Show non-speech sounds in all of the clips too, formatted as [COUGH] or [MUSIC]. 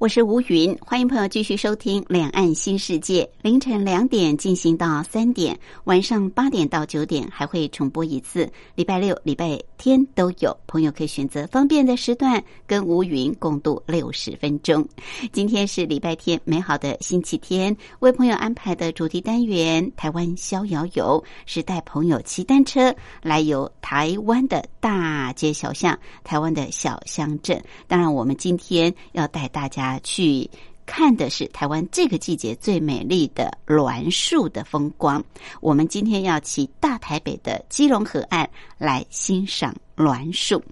我是吴云，欢迎朋友继续收听《两岸新世界》。凌晨两点进行到三点，晚上八点到九点还会重播一次。礼拜六、礼拜天都有，朋友可以选择方便的时段跟吴云共度六十分钟。今天是礼拜天，美好的星期天，为朋友安排的主题单元《台湾逍遥游》是带朋友骑单车来游台湾的大街小巷、台湾的小乡镇。当然，我们今天要带大家。去看的是台湾这个季节最美丽的栾树的风光。我们今天要骑大台北的基隆河岸来欣赏栾树。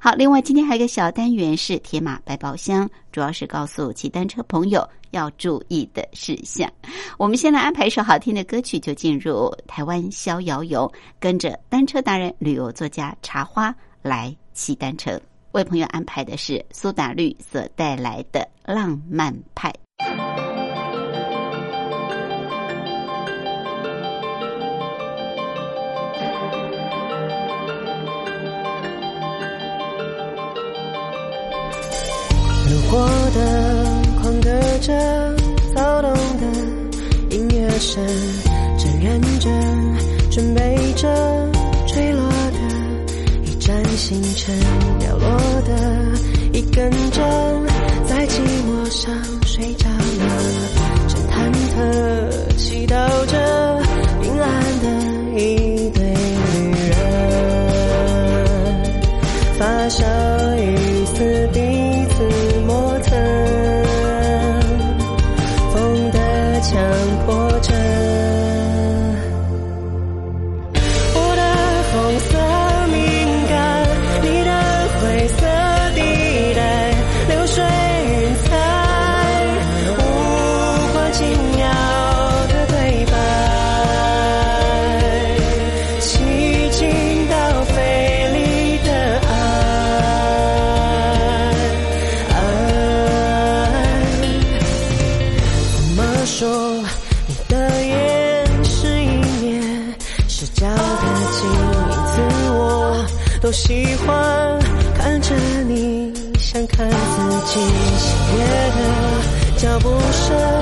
好，另外今天还有一个小单元是铁马百宝箱，主要是告诉骑单车朋友要注意的事项。我们先来安排一首好听的歌曲，就进入台湾逍遥游，跟着单车达人、旅游作家茶花来骑单车。为朋友安排的是苏打绿所带来的浪漫派。路过的，狂歌着，躁动的音乐声，正认真准备着凌晨，掉落的一根针，在寂寞上睡着了，正忐忑祈祷着。自己。喜悦的脚步声，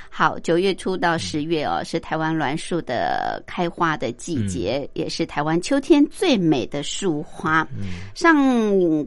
好，九月初到十月哦，是台湾栾树的开花的季节，也是台湾秋天最美的树花。上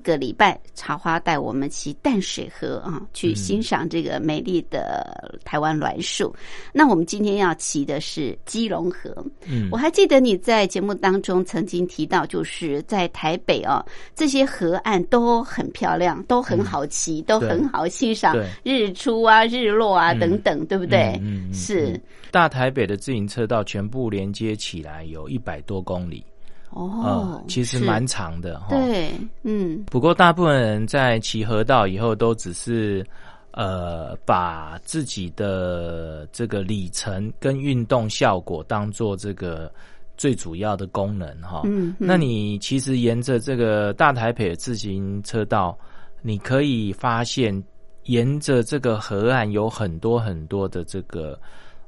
个礼拜，茶花带我们骑淡水河啊，去欣赏这个美丽的台湾栾树。那我们今天要骑的是基隆河。嗯，我还记得你在节目当中曾经提到，就是在台北哦，这些河岸都很漂亮，都很好骑，都很好欣赏日出啊、日落啊等等，对不对？对，嗯，是大台北的自行车道全部连接起来有一百多公里，哦，其实蛮长的哈。对，嗯。不过大部分人在骑河道以后，都只是呃把自己的这个里程跟运动效果当做这个最主要的功能哈。嗯，那你其实沿着这个大台北的自行车道，你可以发现。沿着这个河岸有很多很多的这个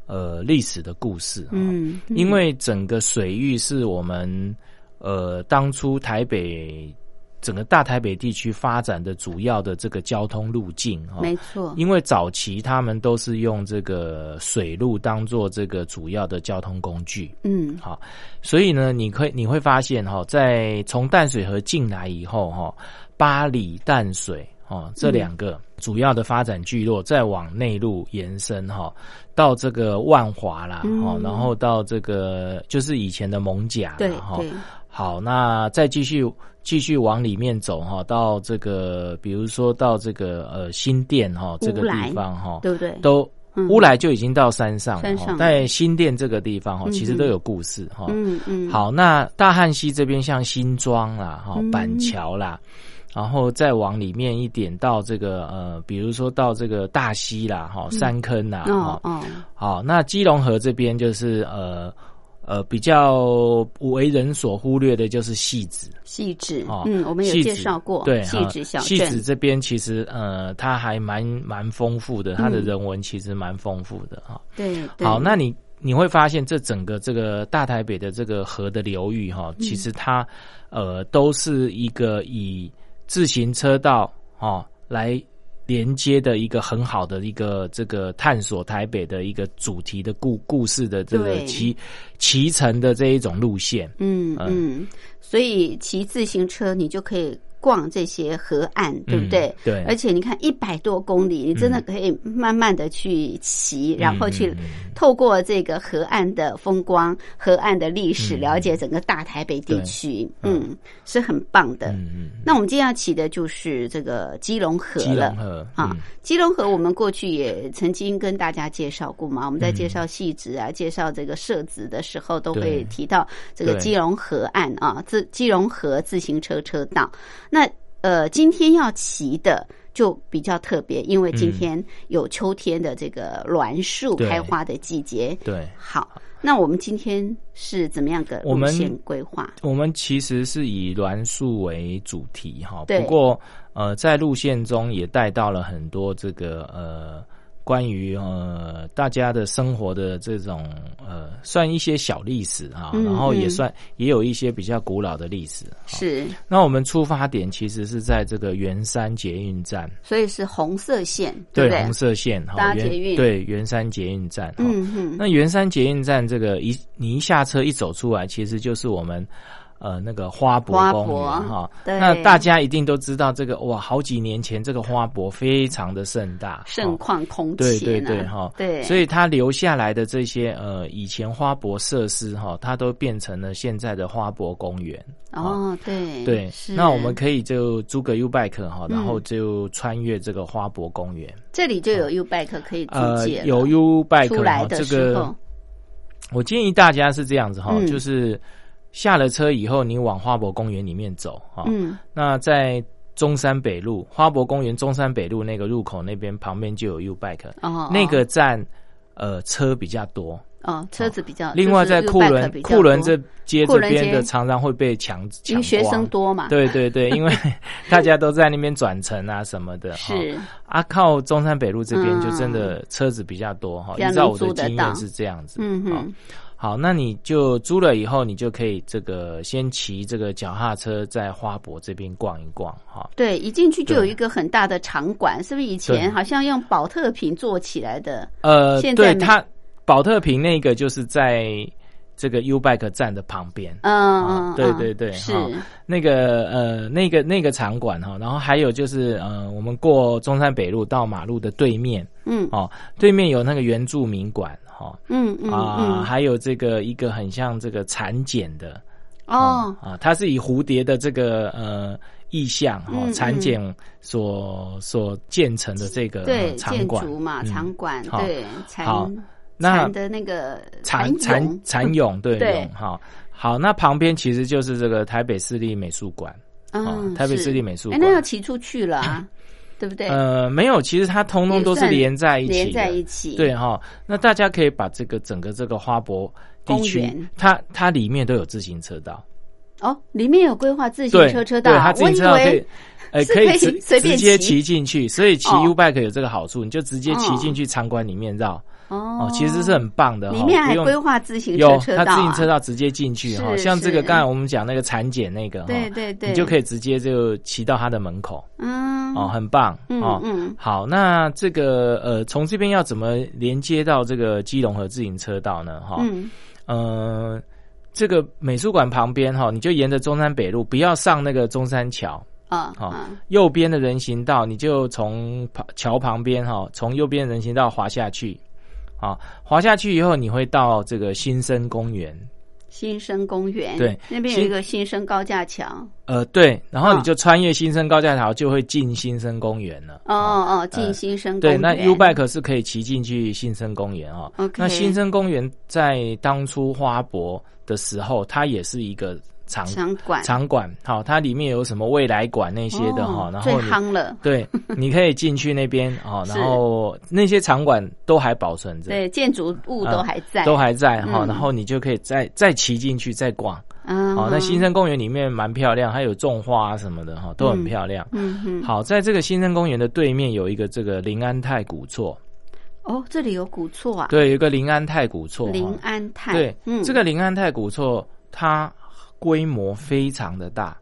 呃历史的故事，嗯，因为整个水域是我们呃当初台北整个大台北地区发展的主要的这个交通路径啊，没错，因为早期他们都是用这个水路当做这个主要的交通工具，嗯，好，所以呢，你可以你会发现哈，在从淡水河进来以后哈，八里淡水。哦，这两个主要的发展聚落再往内陆延伸哈，到这个万华啦，哦，然后到这个就是以前的蒙甲，对哈。好，那再继续继续往里面走哈，到这个比如说到这个呃新店哈这个地方哈，对不对？都乌来就已经到山上，山上在新店这个地方哈，其实都有故事哈。嗯嗯。好，那大汉溪这边像新庄啦，哈板桥啦。然后再往里面一点，到这个呃，比如说到这个大溪啦，哈，山坑呐，哈，好，那基隆河这边就是呃呃比较为人所忽略的，就是戏子，戏子，嗯，我们有介绍过，对，戏子小戏子这边其实呃，它还蛮蛮丰富的，它的人文其实蛮丰富的哈。对，好，那你你会发现这整个这个大台北的这个河的流域哈，其实它呃都是一个以自行车道哦，来连接的一个很好的一个这个探索台北的一个主题的故故事的这个骑骑乘的这一种路线，嗯。嗯，所以骑自行车你就可以。逛这些河岸，对不对？对。而且你看，一百多公里，你真的可以慢慢的去骑，然后去透过这个河岸的风光、河岸的历史，了解整个大台北地区。嗯，是很棒的。嗯嗯。那我们今天要骑的就是这个基隆河了。啊，基隆河我们过去也曾经跟大家介绍过嘛。我们在介绍细致啊、介绍这个设置的时候，都会提到这个基隆河岸啊，自基隆河自行车车道。那呃，今天要骑的就比较特别，因为今天有秋天的这个栾树开花的季节。对，好，那我们今天是怎么样的路线规划？我们其实是以栾树为主题哈，不过呃，在路线中也带到了很多这个呃。关于呃大家的生活的这种呃，算一些小历史啊，然后也算也有一些比较古老的历史。是。那我们出发点其实是在这个圆山捷运站，所以是红色线，对对？红色线，搭捷运，对圆山捷运站。嗯嗯。那圆山捷运站这个一你一下车一走出来，其实就是我们呃那个花博公园博哈。那大家一定都知道这个哇，好几年前这个花博非常的盛大，盛哈。况空对前、啊，对对哈，对，所以它留下来的这些呃以前花博设施哈，它都变成了现在的花博公园。哦，对对是，那我们可以就租个 U bike 哈，然后嗯就穿越这个花博公园。这里就有 U bike 可以租呃借，了有 U bike 出来的哈这个我建议大家是这样子哈，嗯。就是下了车以后，你往花博公园里面走哈。嗯那在中山北路花博公园中山北路那个入口那边旁边就有 U bike，、哦，那个站呃车比较多。哦车子比较，另外在就是库 U-bike 伦库伦这街这边的常常会被抢抢因为学生。多嘛，对对对，因为 [LAUGHS] 大家都在那边转乘啊什么的。哈是啊，靠中山北路这边嗯就真的车子比较多哈。比较依照我的经验是这样子。嗯嗯哼，好，那你就租了以后，你就可以这个先骑这个脚踏车在花博这边逛一逛哈。对，一进去就有一个很大的场馆，是不是以前好像用宝特瓶做起来的？呃，现在它宝特瓶那个就是在这个 U Bike 站的旁边。嗯对对对是哈那个呃，那个那个场馆哈，然后还有就是呃，我们过中山北路到马路的对面嗯哦，对面有那个原住民馆哈。嗯嗯啊，嗯。还有这个一个很像这个蚕茧的哦，啊，它是以蝴蝶的这个呃意象哈嗯蚕茧所所建成的这个对，建馆。筑嘛，嗯场馆好对好蚕那蚕的那个蚕蚕蚕蛹。对 [LAUGHS] 对。蛹哈好，那旁边其实就是这个台北市立美术馆。嗯，哦台北市立美术哎，馆那要骑出去了啊，对不对？呃，没有，其实它通通都是连在一起，连在一起，对哈、那大家可以把这个整个这个花博地区，它它里面都有自行车道，哦，里面有规划自行车车道。对，它自行车道可以为。呃，可以随直接骑骑进去，所以骑哦。U bike 有这个好处，你就直接骑哦。进去场馆里面绕。哦哦，其实是很棒的哈。里面还规划自行有车车道、啊，它自行车道直接进去哈，像这个刚才我们讲那个产检那个哈，对对对，你就可以直接就骑到它的门口。嗯。哦，很棒嗯哦。嗯。好，那这个呃，从这边要怎么连接到这个基隆河自行车道呢？哈、嗯。呃，这个美术馆旁边哈，你就沿着中山北路，不要上那个中山桥，好啊啊右边的人行道，你就从旁桥旁边哈，从右边人行道滑下去，啊，滑下去以后，你会到这个新生公园，新生公园对那边有一个新生高架桥。呃，对，然后哦你就穿越新生高架桥，就会进新生公园了。哦哦，进呃新生公园。对，园那 U Bike 是可以骑进去新生公园哦。那新生公园在当初花博的时候，它也是一个场场馆。场馆，好，它里面有什么未来馆那些的哈、哦然后你夯了，[LAUGHS] 对，你可以进去那边 [LAUGHS] 哦，然后那些场馆都还保存着，对，建筑物都还在，都还在哈、嗯。然后你就可以再再骑进去再逛。嗯好，那新生公园里面蛮漂亮，还有种花啊什么的哈，都很漂亮。嗯哼好，在这个新生公园的对面有一个这个林安泰古厝，哦，这里有古厝啊，对，有一个林安泰古厝。林安泰对，嗯。这个林安泰古厝它规模非常的大，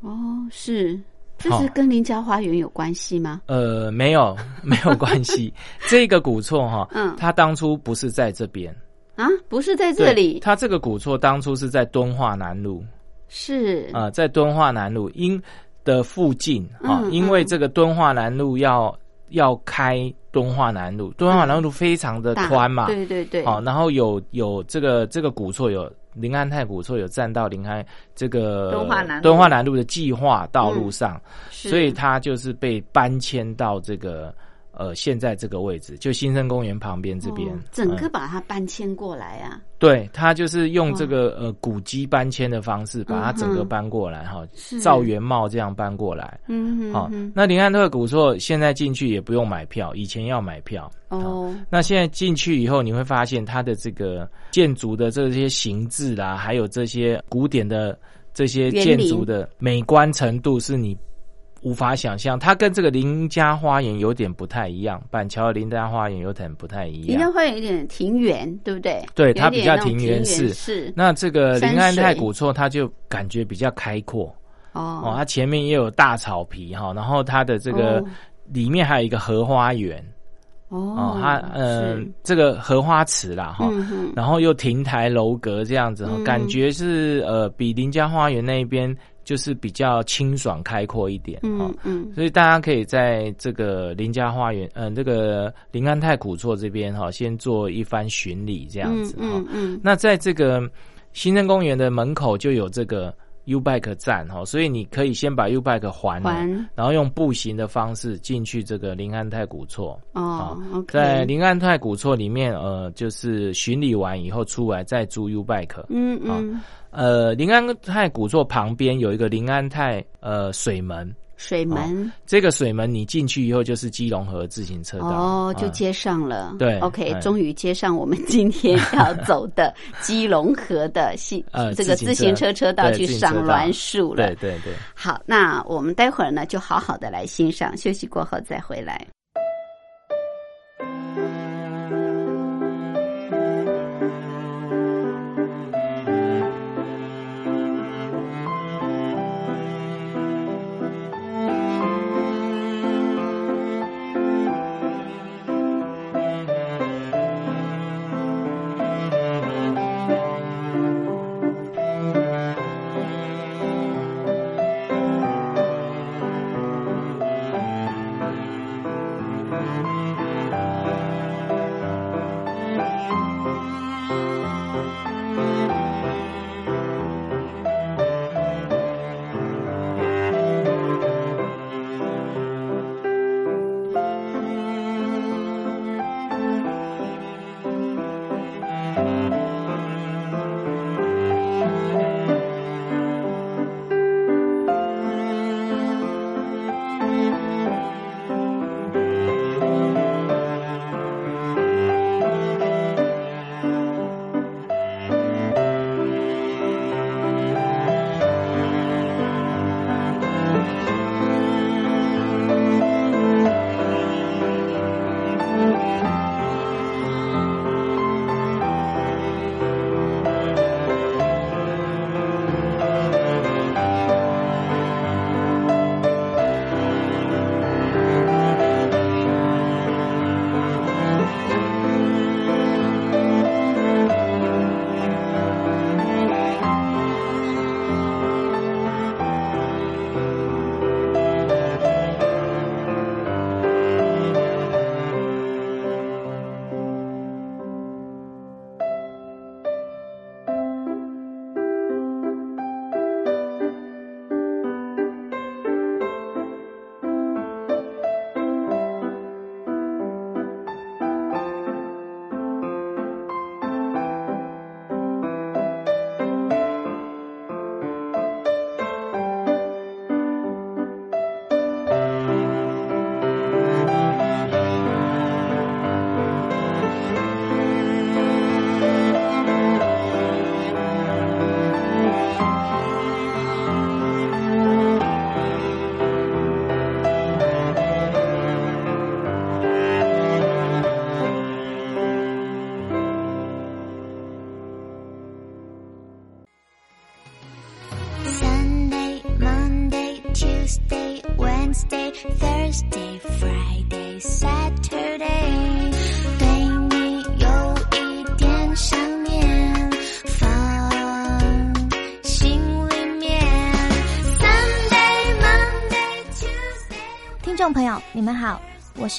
哦是。这是跟林家花园有关系吗？呃，没有 [LAUGHS] 没有关系。[LAUGHS] 这个古厝哈，嗯。它当初不是在这边，啊，不是在这里，它这个古厝当初是在敦化南路。是。啊、呃在敦化南路因的附近啊、嗯因为嗯这个敦化南路要要开敦化南路，敦化南路非常的宽嘛，对对对，好、然后有有这个这个古厝有临安太古厝有占到临安这个敦化南路。敦化南路的计划道路上，是。所以它就是被搬迁到这个呃现在这个位置，就新生公园旁边这边，哦整个嗯把它搬迁过来啊，对，它就是用这个呃古迹搬迁的方式，把它整个搬过来哈，是。照原貌这样搬过来。好、嗯哼。哼那林安特古厝现在进去也不用买票，以前要买票。哦，那现在进去以后，你会发现它的这个建筑的这些形制啦，还有这些古典的这些建筑的美观程度，是你无法想象。它跟这个林家花园有点不太一样，板桥的林家花园有点不太一样。林家花园有一点庭园，对不对？对它比较庭庭园式。是那这个山林安泰古厝，它就感觉比较开阔。哦，哦它前面也有大草皮哈，然后它的这个哦。里面还有一个荷花园。哦，它嗯，这个荷花池啦哈，嗯，然后又亭台楼阁这样子哈，嗯。感觉是呃比林家花园那边就是比较清爽开阔一点哈。嗯嗯所以大家可以在这个林家花园，嗯、这个林安泰古厝这边哈，先做一番巡礼这样子哈。嗯嗯那在这个新生公园的门口就有这个 U Bike 站哈，所以你可以先把 U Bike 还了，还然后用步行的方式进去这个临安泰古厝。哦在临安泰古厝里面，呃，就是巡礼完以后出来再租 U Bike。嗯嗯，呃，临安泰古厝旁边有一个临安泰呃水门，水门这个水门你进去以后就是基隆河自行车道。哦，就啊接上了。对，OK，哎终于接上我们今天要走的基隆河的系 [LAUGHS] 呃这个自行车车道去赏栾树了对。对对。好，那我们待会儿呢，就好好的来欣赏，休息过后再回来。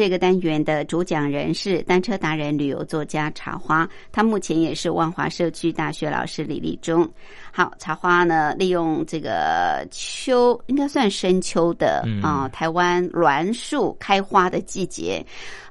这个单元的主讲人是单车达人、旅游作家茶花，他目前也是万华社区大学老师李立忠。好，茶花呢，利用这个秋，应该算深秋的嗯啊、台湾栾树开花的季节，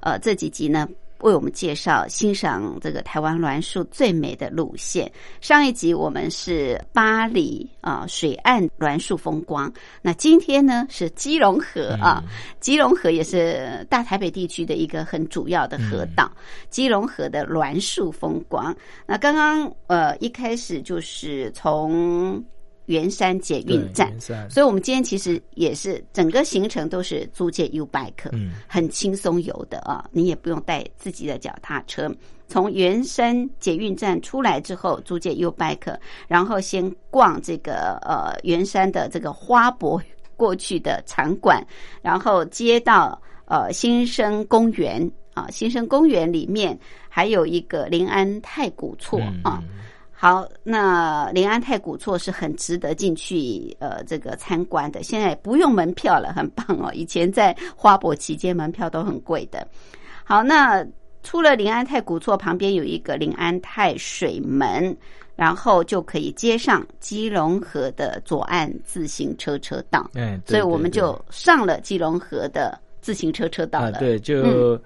呃，这几集呢。为我们介绍欣赏这个台湾栾树最美的路线。上一集我们是巴黎啊水岸栾树风光，那今天呢是基隆河啊，基隆河也是大台北地区的一个很主要的河道，基隆河的栾树风光。那刚刚呃一开始就是从。圆山捷运站，所以我们今天其实也是整个行程都是租借 U bike，嗯，很轻松游的啊，你也不用带自己的脚踏车。从圆山捷运站出来之后，租借 U bike，然后先逛这个呃圆山的这个花博过去的场馆，然后接到呃新生公园啊，新生公园里面还有一个临安太古厝啊。好，那临安太古厝是很值得进去呃这个参观的，现在不用门票了，很棒哦。以前在花博期间门票都很贵的。好，那出了临安太古厝旁边有一个临安太水门，然后就可以接上基隆河的左岸自行车车道。嗯，所以我们就上了基隆河的自行车车道了。对，就。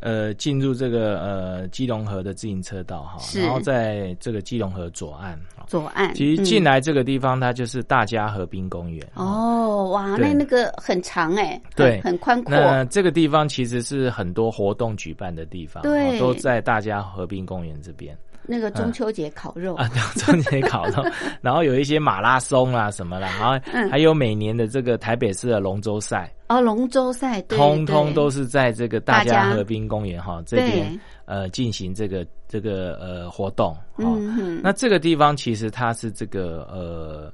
呃，进入这个呃基隆河的自行车道哈，然后在这个基隆河左岸，左岸，其实进来这个地方，它就是大家河滨公园。哦，哇，那那个很长哎，对，很宽阔。那这个地方其实是很多活动举办的地方，对，都在大家河滨公园这边。那个中秋节烤肉。啊，中秋节烤肉，[LAUGHS] 然后有一些马拉松啊什么啦，然后还有每年的这个台北市的龙舟赛。哦，龙舟赛，通通都是在这个大家河滨公园哈这边呃进行这个这个呃活动哦。那这个地方其实它是这个呃。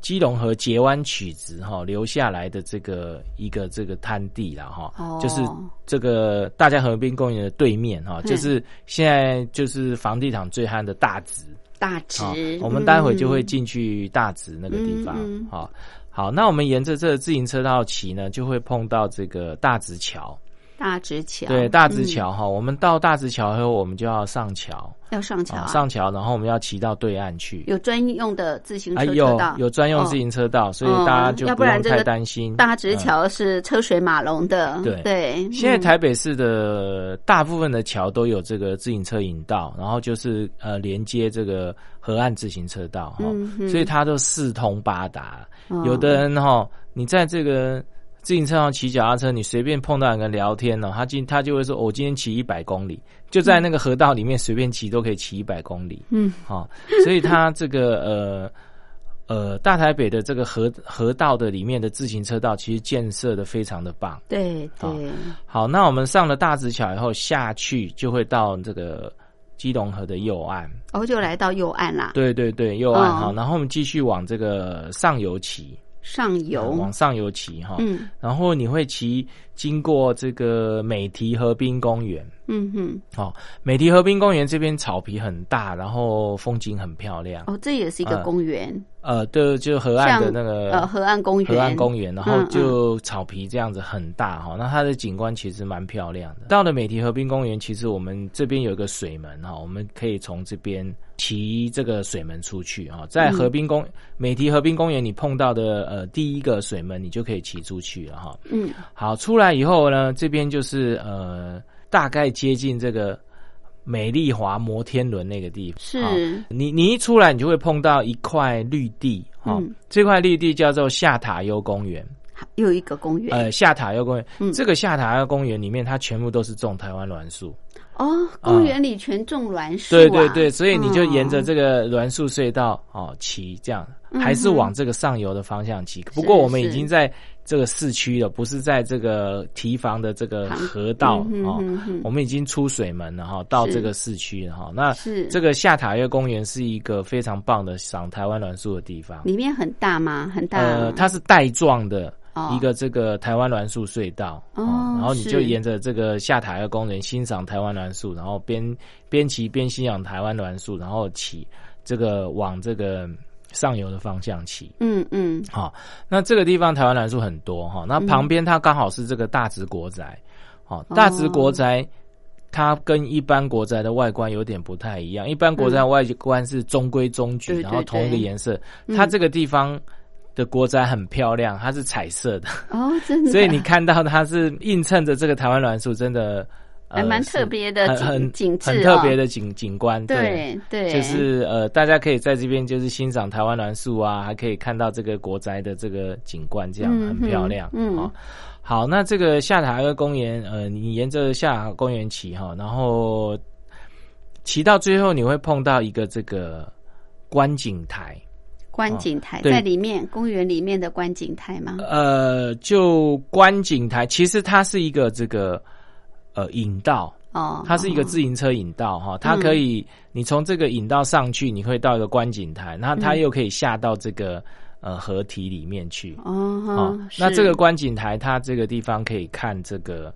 基隆河截湾曲直哈留下来的这个一个这个滩地了哈，就是这个大家河滨公园的对面哈，就是现在就是房地产最夯的大直。大直，我们待会就会进去大直那个地方好，好，那我们沿着这个自行车道骑呢，就会碰到这个大直桥。大直桥对大直桥哈，我们到大直桥后，我们就要上桥，要上桥，上桥，然后我们要骑到对岸去。有专用的自行车车道，有专用自行车道，所以大家就不用太担心。大直桥是车水马龙的，对对。现在台北市的大部分的桥都有这个自行车引道，然后就是呃连接这个河岸自行车道哈，所以它都四通八达。有的人哈，你在这个。自行车上骑脚踏车，你随便碰到人聊天呢，他今他就会说：“我今天骑一百公里，就在那个河道里面随便骑都可以骑一百公里。”嗯，好，所以他这个呃呃大台北的这个河河道的里面的自行车道，其实建设的非常的棒。对对，好，那我们上了大直桥以后下去，就会到这个基隆河的右岸，哦，就来到右岸啦。对对对，右岸哈，然后我们继续往这个上游骑。上游。往上游骑哈，嗯，然后你会骑经过这个美堤河滨公园，嗯哼，好，美堤河滨公园这边草皮很大，然后风景很漂亮。哦，这也是一个公园。呃，对，就河岸的那个呃河岸公园，河岸公园，然后就草皮这样子很大哈，那它的景观其实蛮漂亮的。到了美堤河滨公园，其实我们这边有一个水门哈，我们可以从这边骑这个水门出去哈，在河滨公美堤河滨公园你碰到的呃第一个水门，你就可以骑出去了哈。嗯，好，出来以后呢，这边就是呃大概接近这个。美丽华摩天轮那个地方，是。你你一出来，你就会碰到一块绿地，哈，这块绿地叫做下塔悠公园，又一个公园，呃，下塔悠公园，这个下塔悠公园里面，它全部都是种台湾栾树。哦，公园里全种栾树，对对对，所以你就沿着这个栾树隧道哦骑，这样还是往这个上游的方向骑。不过我们已经在这个市区了，不是在这个堤防的这个河道哦，我们已经出水门了哈，到这个市区了哈。那这个下塔月公园是一个非常棒的赏台湾栾树的地方，里面很大吗？很大，呃，它是带状的。一个这个台湾栾树隧道，哦，然后你就沿着这个下塔的公园欣赏台湾栾树，然后边边骑边欣赏台湾栾树，然后骑这个往这个上游的方向起。嗯嗯，好，那这个地方台湾栾树很多哈，那旁边它刚好是这个大直国宅，好，大直国宅它跟一般国宅的外观有点不太一样，一般国宅外观是中规中矩，然后同一个颜色，它这个地方。的国宅很漂亮，它是彩色的哦，真的。[LAUGHS] 所以你看到它是映衬着这个台湾栾树，真的还蛮特别的景景致很特哦别的景景观，对对，就是呃，大家可以在这边就是欣赏台湾栾树啊，还可以看到这个国宅的这个景观，这样嗯很漂亮。嗯嗯哦好，那这个下塔尔公园，呃，你沿着下塔公园骑哈，然后骑到最后，你会碰到一个这个观景台，观景台对在里面，公园里面的观景台吗？呃，就观景台，其实它是一个这个呃引道，哦，它是一个哦。自行车引道哈，它可以你从这个引道上去，你会到一个观景台，那它嗯又可以下到这个呃河堤里面去。哦哦，那这个观景台，它这个地方可以看这个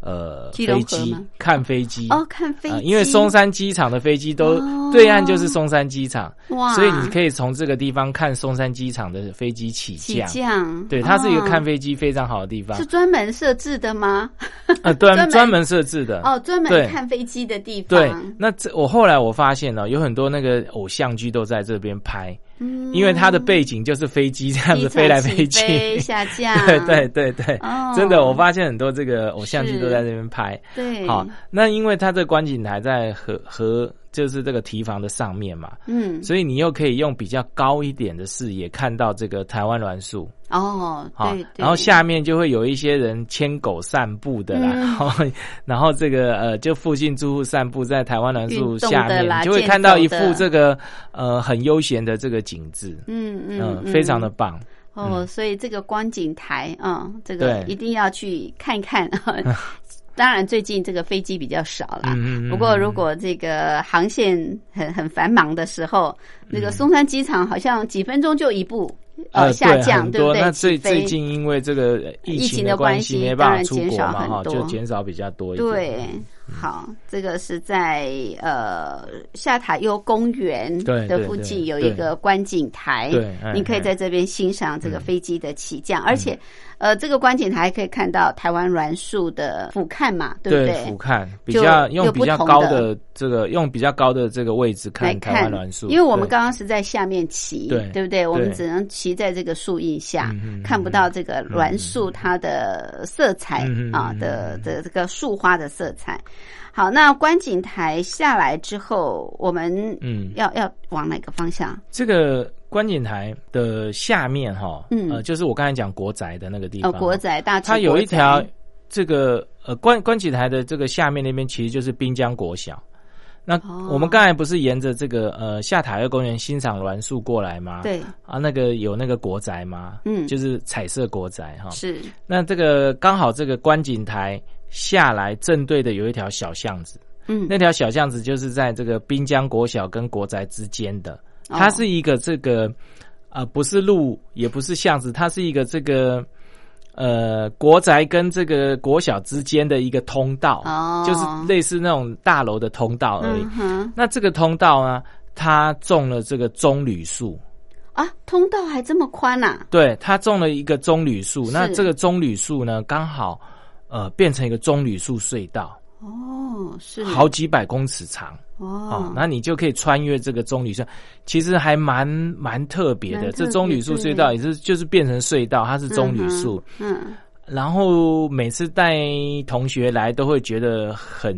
呃飞机，看飞机。哦，看飞机，呃因为松山机场的飞机都、哦。对岸就是松山机场，哇，所以你可以从这个地方看松山机场的飞机起起降。降，对，它是一个哦看飞机非常好的地方。是，专门设置的吗？[LAUGHS] 呃，专专专门设置的。哦，专门看飞机的地方。对，那这我后来我发现呢、有很多那个偶像剧都在这边拍，嗯因为它的背景就是飞机这样子飞来飞去，飞下降。[LAUGHS] 对对对对，哦。真的，我发现很多这个偶像剧都在这边拍。对，好，那因为它这观景台在河河就是这个提防的上面嘛，嗯，所以你又可以用比较高一点的视野看到这个台湾栾树。哦，好然后下面就会有一些人牵狗散步的啦，嗯。然 [LAUGHS] 后然后这个呃，就附近住户散步在台湾栾树下面，就会看到一幅这个呃很悠闲的这个景致，嗯嗯嗯，非常的棒。哦，所以这个观景台，嗯，这个一定要去看看。[LAUGHS] [LAUGHS] 当然，最近这个飞机比较少啦。嗯嗯嗯不过，如果这个航线很很繁忙的时候，那个松山机场好像几分钟就一部呃下降。对不对？那最最近因为这个疫疫情情的关关系，没办法出当然减少国嘛，哈，很多就减少比较多一点。对，好，这个是在呃下塔悠公园的附近有一个观景台，你可以哎在这边欣赏这个飞机的起降，而且呃这个观景台可以看到台湾栾树的俯瞰嘛，对不对？俯瞰比就较有用比较高的这个用比较高的这个位置来看台看湾栾树，因为我们刚刚是在下面骑，对。对不对？我们只能骑在这个树荫下，看不到这个栾树它的色彩、啊嗯的的这个树花的色彩。好，那观景台下来之后，我们嗯。要要往哪个方向？这个观景台的下面哈，嗯。呃，就是我刚才讲国宅的那个地哦，方，国宅大直它有一条这个呃观观景台的这个下面那边其实就是滨江国小。那哦。我们刚才不是沿着这个呃下塔二公园欣赏栾树过来吗？对，啊，那个有那个国宅吗？嗯。就是彩色国宅哈。是。那这个刚好这个观景台下来正对的有一条小巷子，嗯。那条小巷子就是在这个滨江国小跟国宅之间的，哦。它是一个这个呃不是路也不是巷子，它是一个这个呃国宅跟这个国小之间的一个通道，哦。就是类似那种大楼的通道而已。嗯那这个通道呢，它种了这个棕榈树。啊，通道还这么宽呐、对，它种了一个棕榈树，那这个棕榈树呢，刚好呃变成一个棕榈树隧道，哦，是好几百公尺长。哦哦，，那你就可以穿越这个棕榈树，其实还蛮蛮特别的。这棕榈树隧道也是就是变成隧道，它是棕榈树。嗯然后每次带同学来都会觉得很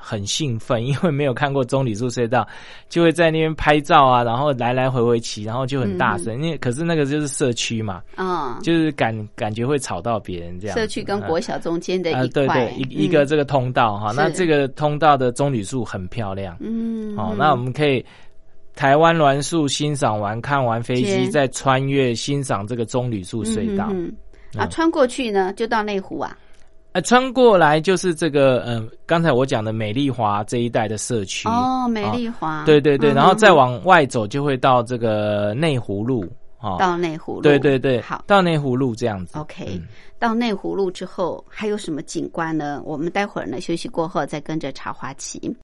很兴奋，因为没有看过棕榈树隧道，就会在那边拍照啊，然后来来回回骑，然后就很大声。因为可是那个就是社区嘛，嗯，就是感感觉会吵到别人这样。社区跟国小中间的啊、一块，对对，一一个这个通道哈，是那这个通道的棕榈树很漂亮。嗯，好、嗯那我们可以台湾栾树欣赏完，看完飞机，再穿越欣赏这个棕榈树隧道。嗯嗯嗯啊，穿过去呢就到内湖啊，呃，穿过来就是这个，嗯、刚才我讲的美丽华这一带的社区。哦，美丽华，对对对，嗯然后再嗯往外走就会到这个内湖路。哦，到内湖路，对对对，好。到内湖路这样子。OK，、嗯到内湖路之后还有什么景观呢？我们待会儿呢休息过后再跟着茶花骑。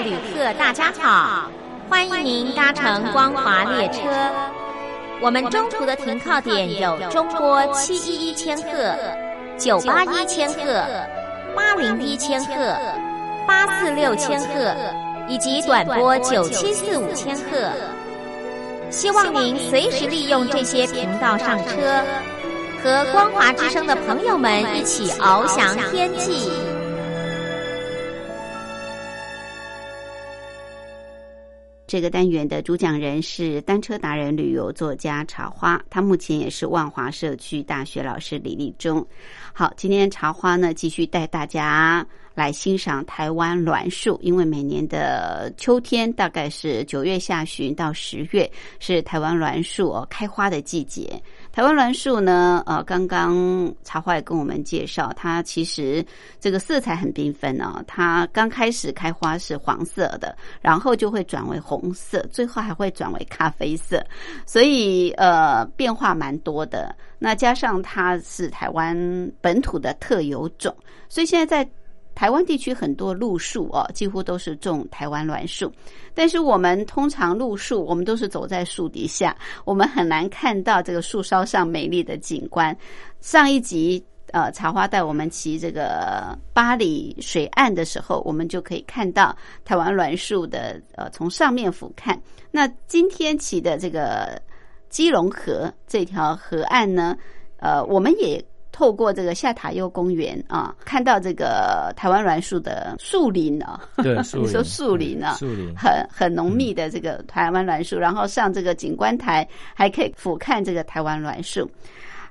旅客，大家好，欢迎您搭乘光华列车。我们中途的停靠点有中波七一一千赫、九八一千赫、八零一千赫、八四六千赫，以及短波九七四五千赫。希望您随时利用这些频道上车，和光华之声的朋友们一起翱翔天际。这个单元的主讲人是单车达人、旅游作家茶花，他目前也是万华社区大学老师李立忠。好，今天茶花呢继续带大家来欣赏台湾栾树，因为每年的秋天大概是九月下旬到十月，是台湾栾树哦开花的季节。台湾栾树呢，呃，刚刚茶花也跟我们介绍，它其实这个色彩很缤纷哦。它刚开始开花是黄色的，然后就会转为红色，最后还会转为咖啡色，所以呃变化蛮多的。那加上它是台湾本土的特有种，所以现在在台湾地区很多路树哦，几乎都是种台湾栾树。但是我们通常路树，我们都是走在树底下，我们很难看到这个树梢上美丽的景观。上一集呃，茶花带我们骑这个巴黎水岸的时候，我们就可以看到台湾栾树的呃从上面俯瞰。那今天骑的这个基隆河这条河岸呢，呃，我们也。透过这个下塔悠公园啊，看到这个台湾栾树的树林啊，对，[LAUGHS] 你说树林啊，树林很很浓密的这个台湾栾树，然后上这个景观台还可以俯瞰这个台湾栾树。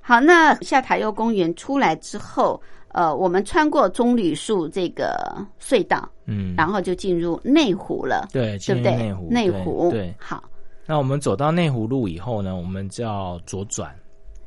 好，那下塔悠公园出来之后，呃，我们穿过棕榈树这个隧道，嗯，然后就进入内湖了，对，对不对？内湖，内湖，对，好。那我们走到内湖路以后呢，我们就要左转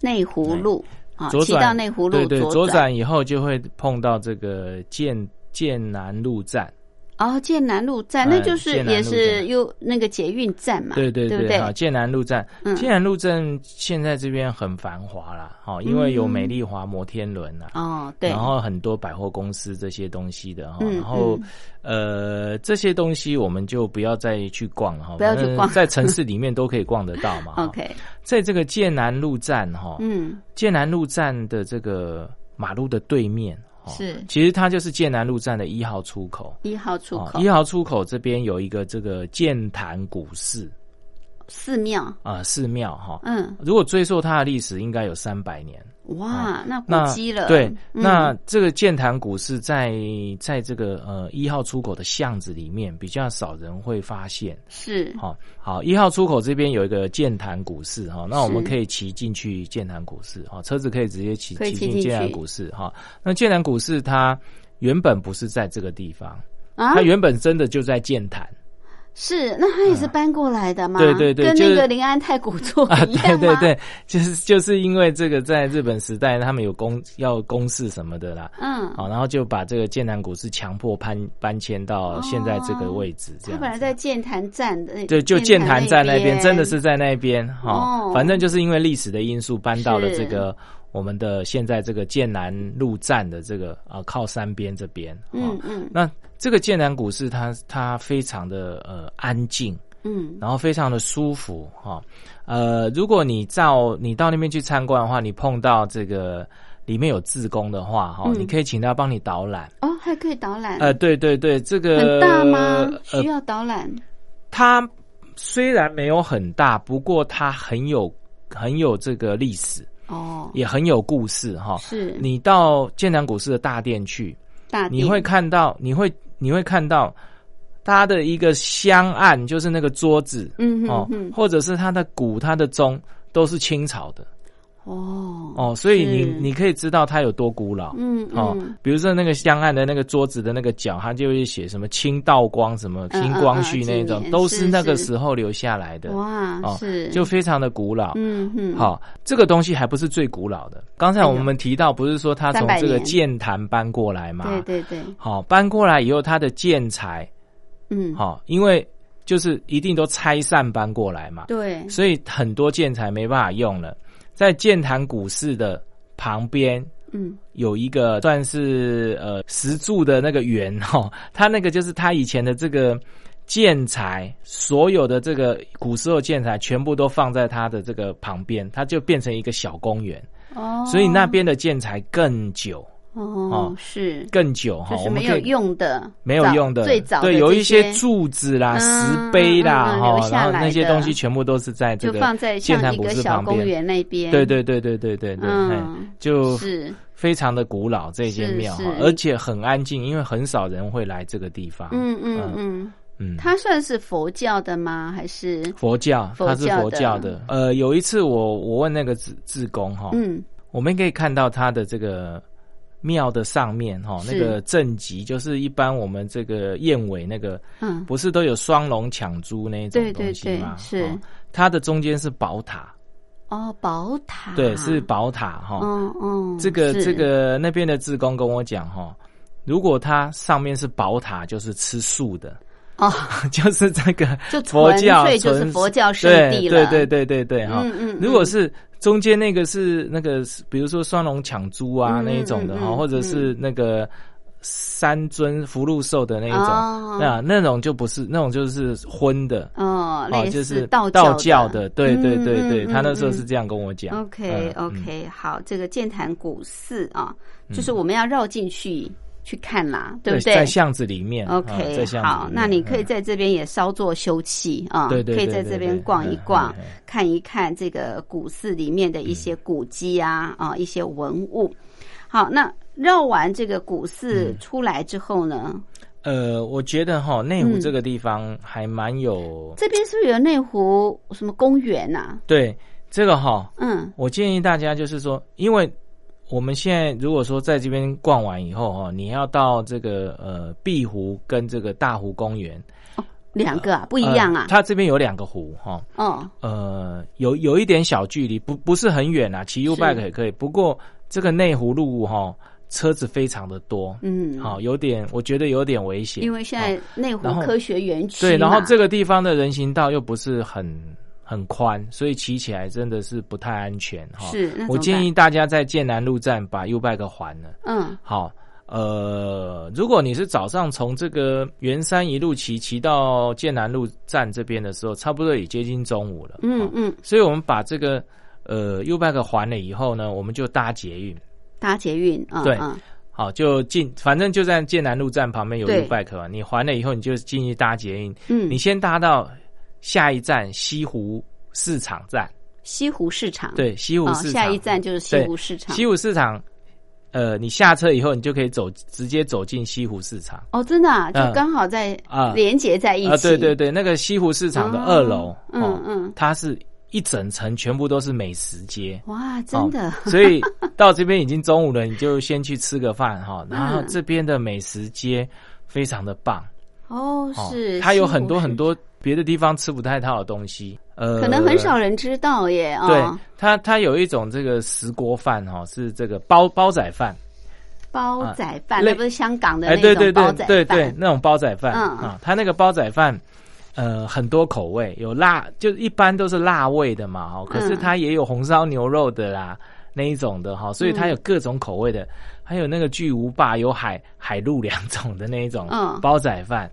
内湖路。左转到内湖路，对对，左转以后就会碰到这个建建南路站。哦，建南路站，那就是也是有那个捷运站嘛？对对对，啊，建南路站，建南路站现在这边很繁华啦，哦，因为有美丽华摩天轮呐，哦，对，然后很多百货公司这些东西的哈，然后呃这些东西我们就不要再去逛了哈，不要去逛，在城市里面都可以逛得到嘛。[LAUGHS] OK，在这个建南路站哈，嗯，建南路站的这个马路的对面。是，其实它就是剑南路站的一号出口。一号出口，一号出口这边有一个这个剑潭古寺，寺庙啊，寺庙哈。嗯，如果追溯它的历史，应该有三百年。哇，那古迹了。对，那这个剑潭古寺在在这个呃一号出口的巷子里面，比较少人会发现。是，好，好，一号出口这边有一个剑潭股市哈，那我们可以骑进去剑潭股市哈，车子可以直接骑骑进剑潭股市哈。那剑潭股市它原本不是在这个地方，它原本真的就在剑潭。是，那他也是搬过来的吗？对对对，跟那个临安太古座 [LAUGHS] 一样对对对，就是就是因为这个，在日本时代，他们有公要公事什么的啦，嗯，好，然后就把这个剑南古寺强迫搬搬迁到现在这个位置。这样，他本来在剑潭站的，对，就剑潭站那边，真的是在那边哈。反正就是因为历史的因素，搬到了这个我们的现在这个剑南路站的这个啊靠山边这边。嗯嗯，那。这个剑南古寺，它它非常的呃安静，嗯，然后非常的舒服哈。呃，如果你到你到那边去参观的话，你碰到这个里面有自工的话哈，你可以请他帮你导览哦，还可以导览。呃，对对对，这个很大吗？需要导览？它虽然没有很大，不过它很有很有这个历史哦，也很有故事哈。是你到剑南古寺的大殿去，大你会看到你会。你会看到它的一个香案，就是那个桌子，嗯哦，或者是它的鼓、它的钟，都是清朝的。哦哦，所以你你可以知道它有多古老。嗯哦，比如说那个香案的那个桌子的那个角，它就会写什么清道光、什么清光绪那种，都是那个时候留下来的。哇，哦是就非常的古老。嗯嗯，好，这个东西还不是最古老的。刚才我们提到，不是说它从这个建坛搬过来吗？对对对。好，搬过来以后，它的建材，嗯，好，因为就是一定都拆散搬过来嘛。对。所以很多建材没办法用了。在建潭古寺的旁边嗯。有一个算是呃石柱的那个圆哈，[LAUGHS] 它那个就是它以前的这个建材，所有的这个古时候建材全部都放在它的这个旁边，它就变成一个小公园，哦，所以那边的建材更久哦哦是。更久哈，就是没有用的，没有用的，最早对，有一些些柱子啦、嗯石碑啦，哈、然后那些东西全部都是在这个就放在建潭古像一个小公寺旁边。园那边，对对对对对对对，就是。非常的古老这间庙哈，而且很安静，因为很少人会来这个地方。嗯嗯嗯，嗯，它算是佛教的吗？还是？佛教，佛它是教佛教的。呃，有一次我我问那个志志工哈，嗯。我们可以看到它的这个庙的上面哈，那个正极就是一般我们这个燕尾那个嗯。不是都有双龙抢珠那一种对对对东西吗？是。哦它的中间是宝塔，哦宝塔。对，是宝塔哈。嗯嗯这个这个那边的志工跟我讲哈，如果它上面是宝塔，就是吃素的，哦 [LAUGHS] 就是这个就佛教就是佛教圣地了，对对对对对对哈。嗯嗯，如果是中间那个是那个，比如说双龙抢珠啊嗯那一种的哈，或者是那个三尊福禄寿的那一种，哦那那种就不是那种就是荤的。哦，哦，类就是似道道教的，对对对对，他那时候嗯是这样跟我讲。OK 嗯 OK，好，这个剑潭古寺啊，嗯就是我们要绕进去去看啦，对不对在巷子里面。啊 OK，在巷子里面好，那你可以嗯在这边也稍作休憩啊，对对对可以在这边逛一逛看一看这个古寺里面的一些古迹啊啊一些文物。好，那绕完这个古寺出来之后呢，呃，我觉得哈内湖嗯这个地方还蛮有这边是不是有内湖什么公园呐？对这个哈，嗯我建议大家就是说，因为我们现在如果说在这边逛完以后哈，你要到这个呃碧湖跟这个大湖公园两个啊，不一样啊呃。它这边有两个湖哈，哦，呃，有有一点小距离，不不是很远啊，骑 U bike 也可以。不过这个内湖路哈，车子非常的多，嗯，好、有点我觉得有点危险，因为现在内湖科学园区对，然后嘛这个地方的人行道又不是很很宽，所以骑起来真的是不太安全哈。是我建议大家在剑南路站把 U bike 还了。嗯好，呃，如果你是早上从这个圆山一路骑骑到剑南路站这边的时候，差不多也接近中午了。哦嗯嗯，所以我们把这个呃 U bike 还了以后呢，我们就搭捷运。搭捷运啊，对嗯好，就进，反正就在剑南路站旁边有对 U bike 啊。你还了以后，你就进去搭捷运。嗯，你先搭到下一站西湖市场站，西湖市场。对，西湖哦，市场。下一站就是西湖市场。西湖市场，呃，你下车以后，你就可以走，直接走进西湖市场。哦，真的啊，就嗯刚好在啊。连接在一起。啊，对对对，那个西湖市场的二楼，哦嗯哦嗯它是一整层全部都是美食街。哇，真的，哦所以到这边已经中午了，你就先去吃个饭哈。[LAUGHS] 然后嗯这边的美食街非常的棒，哦，哦是，它有很多很多别的地方吃不太到的东西，呃，可能很少人知道耶，对哦，它，它有一种这个石锅饭哈，是这个煲煲仔饭，煲仔饭，类那不是香港的哎，那种煲仔对对对饭，，那种煲仔饭嗯。啊，它那个煲仔饭。呃，很多口味，有辣，就一般都是辣味的嘛，哦，可是嗯它也有红烧牛肉的啦，那一种的哈，所以它有各种口味的，还有那个巨无霸有海海陆两种的那一种嗯。煲仔饭，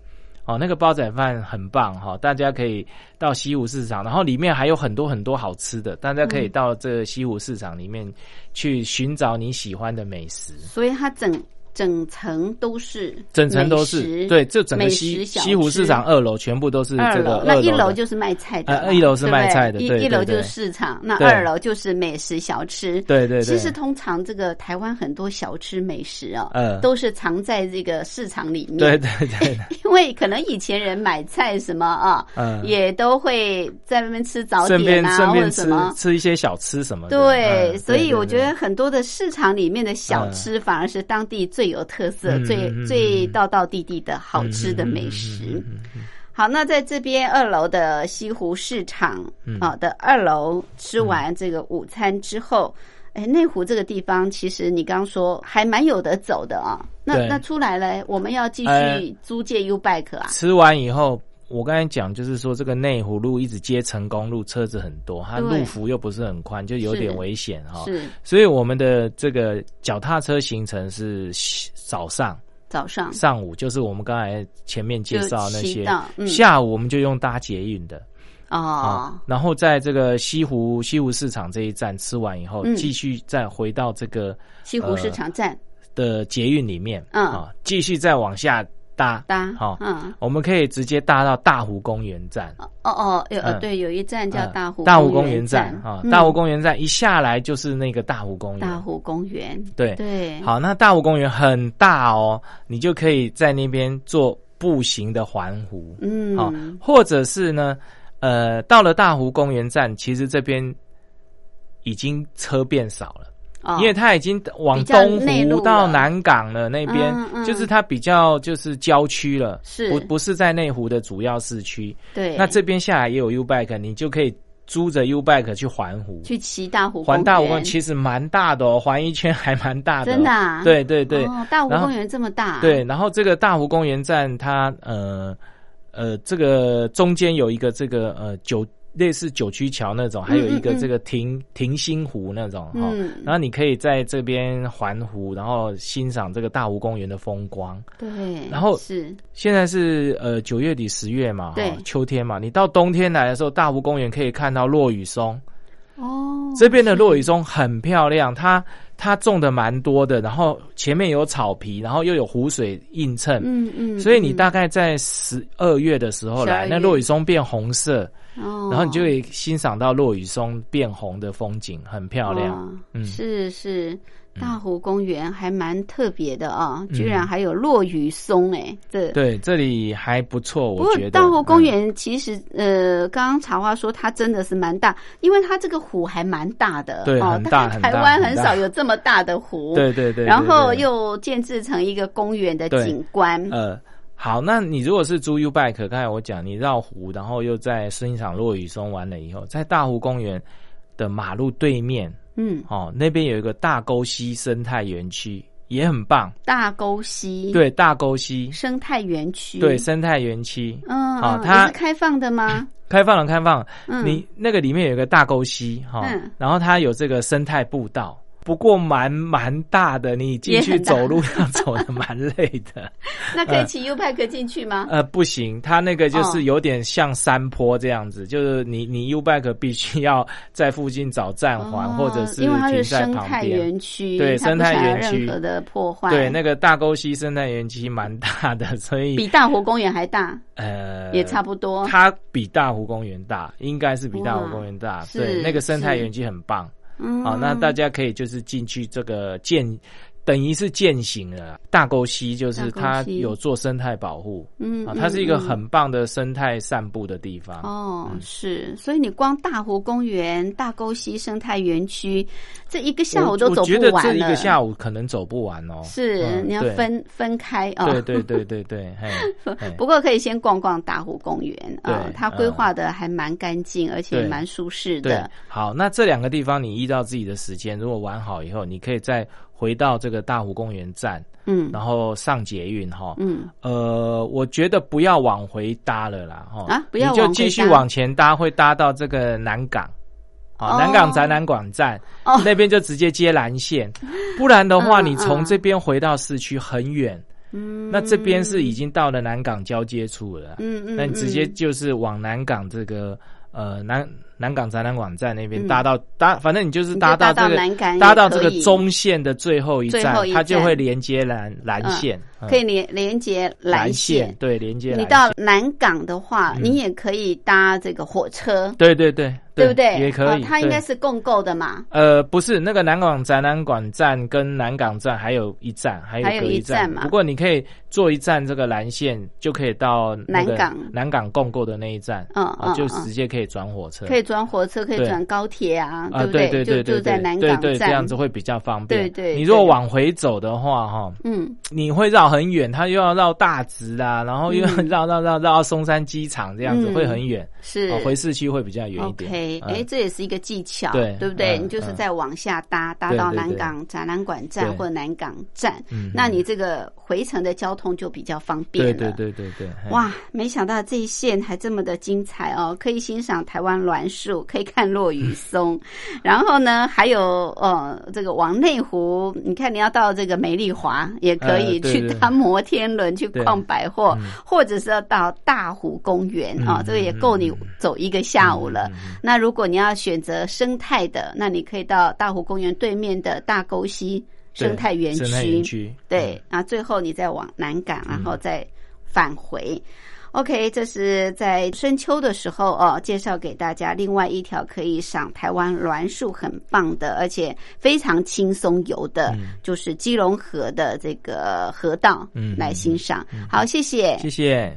哦，那个煲仔饭很棒哈，大家可以到西湖市场，然后里面还有很多很多好吃的，大家可以嗯到这个西湖市场里面去寻找你喜欢的美食。所以它整整层都是整层都是对，这整个西西湖市场二楼全部都是二这个楼，那一楼就是卖菜的一楼是卖菜的一一楼就是市场，那二楼就是美食小吃。对对对，其实通常这个台湾很多小吃美食啊，呃。都是藏在这个市场里面。对对对，[LAUGHS] 因为可能以前人买菜什么啊，嗯也都会在外面吃早点啊，或者什么。吃一些小吃什么。对，嗯所以我觉得很多的市场里面的小吃反而是当地最有特色、最最道道地地的好吃的美食。好，那在这边二楼的西湖市场嗯啊的二楼吃完这个午餐之后，哎，内湖这个地方其实你刚刚说还蛮有得走的啊。那那出来了，我们要继呃续租借 U bike 啊？吃完以后，我刚才讲，就是说这个内湖路一直接成功路，车子很多，它路幅又不是很宽，就有点危险哈。是。所以我们的这个脚踏车行程是早上。早上。上午，就是我们刚才前面介绍那些。嗯，下午我们就用搭捷运的。哦。啊，，然后在这个西湖西湖市场这一站吃完以后，嗯。继续再回到这个西湖市场站。的捷运里面，嗯。啊，继续再往下搭，搭，好嗯，我们可以直接搭到大湖公园站。哦哦，有呃嗯对，有一站叫嗯大湖大湖公园园站啊，嗯大湖公园站一下来就是那个大湖公园。大湖公园，对对，好，那大湖公园很大哦，你就可以在那边做步行的环湖。嗯好、嗯，或者是呢，呃，到了大湖公园站，其实这边已经车变少了。哦。因为它已经往东湖到南港了，那边、嗯嗯。就是它比较就是郊区了，是。不不是在内湖的主要市区。对，那这边下来也有 U bike，你就可以租着 U bike 去环湖，去骑大湖环大湖公园园其实蛮大的哦，环一圈还蛮大的、哦，真的啊？对对对、哦，大湖公园这么大，对，然后这个大湖公园站它呃呃这个中间有一个这个呃九类似九曲桥那种，还有一个这个亭亭心湖那种哈、嗯。然后你可以在这边环湖，然后欣赏这个大湖公园的风光。对，然后是。现在是呃九月底十月嘛，对。哈秋天嘛，你到冬天来的时候，大湖公园可以看到落羽松。哦，这边的落羽松很漂亮，它它种的蛮多的，然后前面有草皮，然后又有湖水映衬，嗯嗯，所以你嗯大概在十二月的时候来，那落羽松变红色，哦，然后你就可以欣赏到落羽松变红的风景，很漂亮。哦嗯是是。大湖公园还蛮特别的啊，嗯。居然还有落雨松哎，这对，这里还不错，不过我觉得。大湖公嗯园其实、呃，刚刚茶花说它真的是蛮大，因为它这个湖还蛮大的，哦，对很大台湾很少有这么大的湖，[LAUGHS] 对对对，然后又建制成一个公园的景观，呃，好，那你如果是租 U bike，刚才我讲你绕湖，然后又在欣赏落雨松完了以后，在大湖公园的马路对面嗯，哦，那边有一个大沟溪生态园区，也很棒。大沟溪对，大沟溪，生态园区，对，生态园区嗯，嗯好它是开放的吗？[COUGHS] 开放了，开放了。嗯，你那个里面有一个大沟溪哈，嗯然后它有这个生态步道。不过蛮蛮大的，你进去走路要走的蛮累的。[LAUGHS] 那可以骑 U bike 进去吗？呃，不行，它那个就哦是有点像山坡这样子，就是你你 U bike 必须要在附近找站环，哦或者是因为它是生态。园区，对生态园区的破坏，对，那个大沟溪生态园区蛮大的，[LAUGHS] 所以比大湖公园还大，呃也差不多。它比大湖公园大，应该是比大湖公园大。哇对，那个生态是园区很棒。嗯好，那大家可以就是进去这个践，等于是践行了大沟溪，就是它有做生态保护。啊，嗯嗯它是一个嗯很棒的生态散步的地方。哦，是，所以你光大湖公园、大沟溪生态园区，这一个下午都走我觉得不完了。这一个下午可能走不完哦。是、你要分分开哦。对对对对对，[LAUGHS] 不过可以先逛逛大湖公园啊，对它规划的还蛮干净，而且对蛮舒适的。，好，那这两个地方你依照自己的时间，如果玩好以后，你可以再回到这个大湖公园站，嗯。然后上捷运哈。嗯，呃，我觉得不要往回搭了啦，哈。啊不要你就继续往前搭，会搭到这个南港。啊，哦。南港展览馆站、哦。那边就直接接蓝线，不然的话，嗯你从嗯这边回到市区很远。嗯。那这边是已经到了南港交接处了，嗯嗯，那你直接嗯。就是往南港这个呃南南港展览馆站那边嗯。搭到搭，反正你就是搭到这个南港也搭到这个中线的最后一站，它就会连接蓝蓝线，嗯可以连连接蓝线，对，连接蓝你到南港的话，嗯。你也可以搭这个火车，对对对对不对？也可以，哦它应该是共购的嘛。呃，不是那个南港展览馆站跟南港站还有一站，还有还有隔一一站。嘛不过你可以坐一站这个蓝线，就可以到南港。南港共购的那一站，嗯啊，就直接可以转火车，可以转火车，可以转高铁啊，啊，不对？对就对对对，就在南对对，港站，这样子会比较方便。对对你如果往回走的话，哈，嗯，你会绕很远，它又要绕大直啊，然后又要嗯。绕绕绕绕到松山机场，这样子嗯。会很远，是。哦，回市区会比较远一点。哎，这也是一个技巧，对对不对？嗯你就是嗯再往下搭，搭到南港展览馆站或南港站，嗯那你这个回程的交通就比较方便对了。对对对对，嘿，哇，没想到这一线还这么的精彩哦！可以欣赏台湾栾树，可以看落雨松，[LAUGHS] 然后呢，还有呃，这个往内湖，你看你要到这个美丽华，也可以去搭摩天轮去逛百货，嗯或者是要到大湖公园啊、嗯这个也够你走一个下午了。嗯嗯嗯那如果你要选择生态的，那你可以到大湖公园对面的大沟溪生态园生态区园，区，对，然后最后你再往南港，然后再返回。OK，这是在深秋的时候哦，介绍给大家另外一条可以赏台湾栾树很棒的，而且非常轻松游的，嗯就是基隆河的这个河道，嗯来欣赏。好，谢谢。谢谢。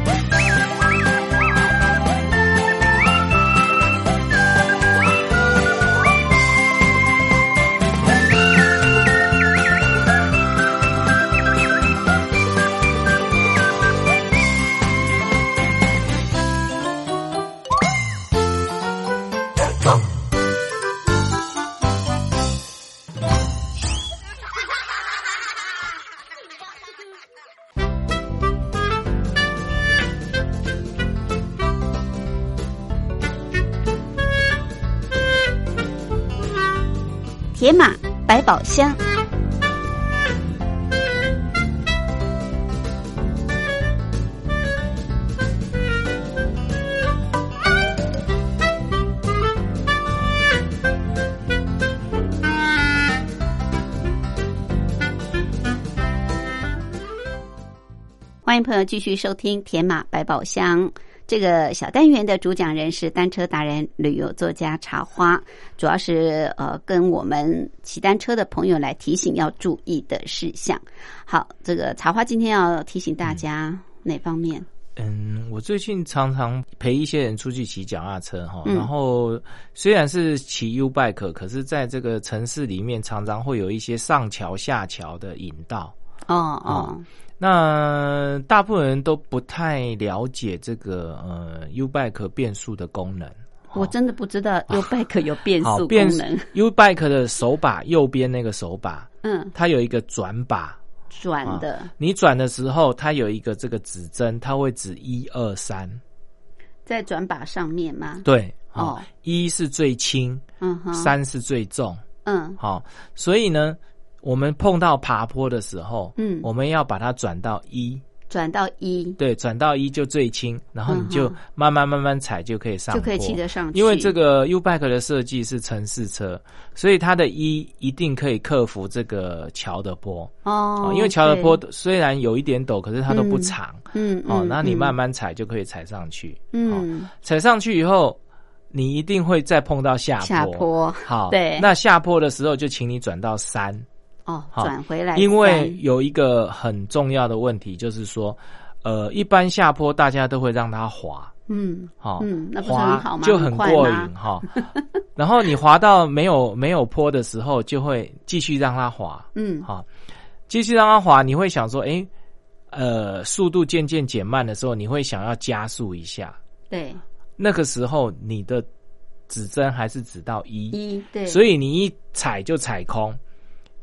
铁马百宝箱。欢迎朋友继续收听《铁马百宝箱》这个小单元的主讲人是单车达人、旅游作家茶花，主要是呃跟我们骑单车的朋友来提醒要注意的事项。好，这个茶花今天要提醒大家哪方面？嗯，我最近常常陪一些人出去骑脚踏车哈，嗯然后虽然是骑 U bike，可是在这个城市里面常常会有一些上桥下桥的引道。哦哦，那大部分人都不太了解这个呃 U bike 变速的功能。我真的不知道 [LAUGHS] U bike 有变速变功能。U bike 的手把右边那个手把，嗯，它有一个转把，转的你转的时候它有一个这个指针，它会指一二三。在转把上面吗？对，哦哦，一是最轻，嗯哼，三是最重。嗯好，所以呢，我们碰到爬坡的时候，嗯。我们要把它转到一，转到一。对，转到一就最轻，然后你就慢慢慢慢踩就可以上坡，就可以骑得上去。因为这个 U bike 的设计是城市车，所以它的一一定可以克服这个桥的坡。哦，因为桥的坡虽然有一点陡，可是它都不长。嗯哦，那你慢慢慢踩就可以踩上去。嗯。踩上去以后，你一定会再碰到下坡。下坡。好，对。那下坡的时候就请你转到三，哦好转回来，因为有一个很重要的问题，就是说，呃，一般下坡大家都会让它滑，嗯哈、嗯那不是滑很好吗？就很过瘾哈。[LAUGHS] 然后你滑到没有没有坡的时候，就会继续让它滑，嗯。好，继续让它滑，你会想说，诶，呃，速度渐渐减慢的时候，你会想要加速一下。对。那个时候你的指针还是指到一，一对，所以以你一踩就踩空，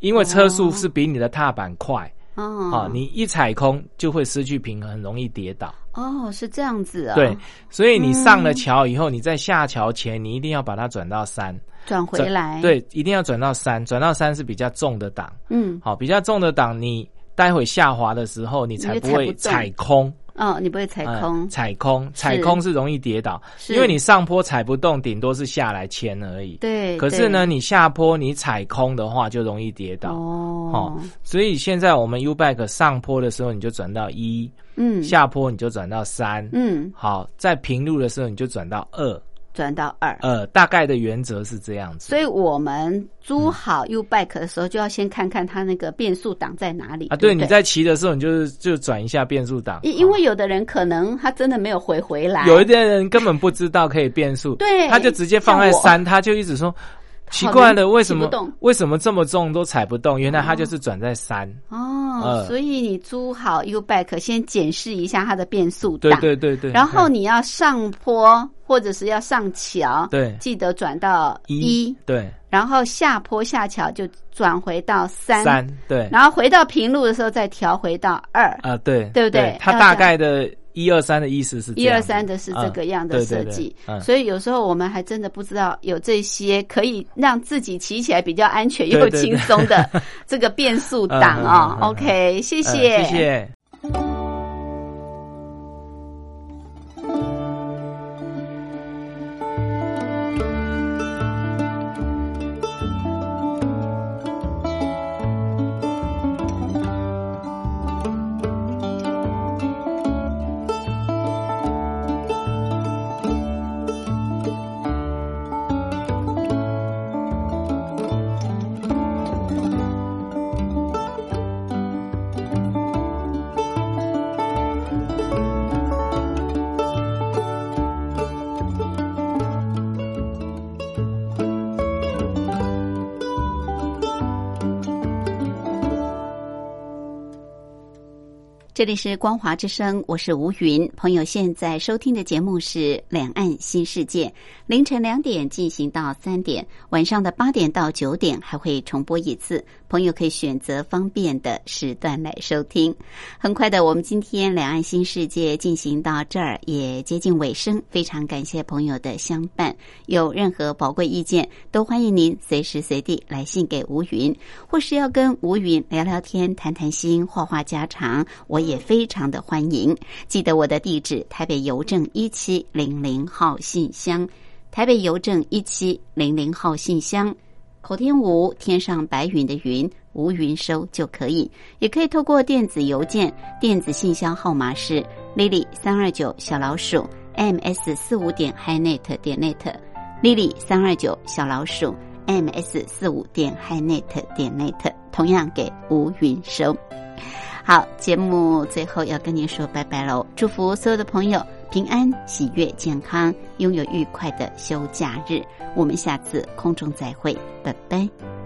因为车速是比你的踏板快哦。啊，你一踩空就会失去平衡，很容易跌倒。哦是这样子啊，对，所以你上了桥以后，你在下桥前，你一定要把它转到三，转回来，，对，一定要转到三，转到三是比较重的档，嗯。好，比较重的档，你待会下滑的时候，你才不会踩踩空。哦你不会踩嗯空，踩空，踩空是容易跌倒，是因为你上坡踩不动，顶多是下来牵而已。对，可是呢，你下坡你踩空的话，就容易跌倒。哦哦，所以现在我们 U bike 上坡的时候，你就转到一、嗯下坡你就转到三、嗯好，在平路的时候你就转到二，转到二，呃，大概的原则是这样子。所以我们租好 U bike 的时候，就要先看看它那个变速档在哪里啊，对，你在骑的时候，你就是就转一下变速档，因因为有的人可能他真的没有回回来，有一些人根本不知道可以变速，对他就直接放在三，他就一直说。奇怪了，为什么为什么这么重都踩不动？原来它就是转在三。哦，呃。所以你租好 U bike 先检视一下它的变速对档，对对对。然后嗯你要上坡或者是要上桥，对。记得转到一一，对。然后下坡下桥就转回到三，三对。然后回到平路的时候再调回到二，啊对对不对？它大概的一二三的意思是这一二三的是这个样的设计，嗯。所以有时候我们还真的不知道有这些可以让自己骑起来比较安全又轻松的这个变速档啊 [LAUGHS] OK，谢嗯谢，谢谢。这里是光华之声，我是吴云。朋友现在收听的节目是《两岸新世界》，凌晨两点进行到三点，晚上的八点到九点还会重播一次。朋友可以选择方便的时段来收听。很快的，我们今天《两岸新世界》进行到这儿也接近尾声，非常感谢朋友的相伴。有任何宝贵意见，都欢迎您随时随地来信给吴云，或是要跟吴云聊聊天、谈谈心、话话家常，我也非常的欢迎。记得我的地址：台北邮政一七零零号信箱，台北邮政一七零零号信箱。口天无，天上白云的云，吴云收就可以，也可以透过电子邮件，电子信箱号码是 lily 三二九小老鼠 ms 四五点 hinet 点 net，lily 三二九小老鼠 ms 四五点 hinet 点 net，同样给吴云收。好，节目最后要跟您说拜拜喽！祝福所有的朋友平安、喜悦、健康，拥有愉快的休假日。我们下次空中再会，拜拜。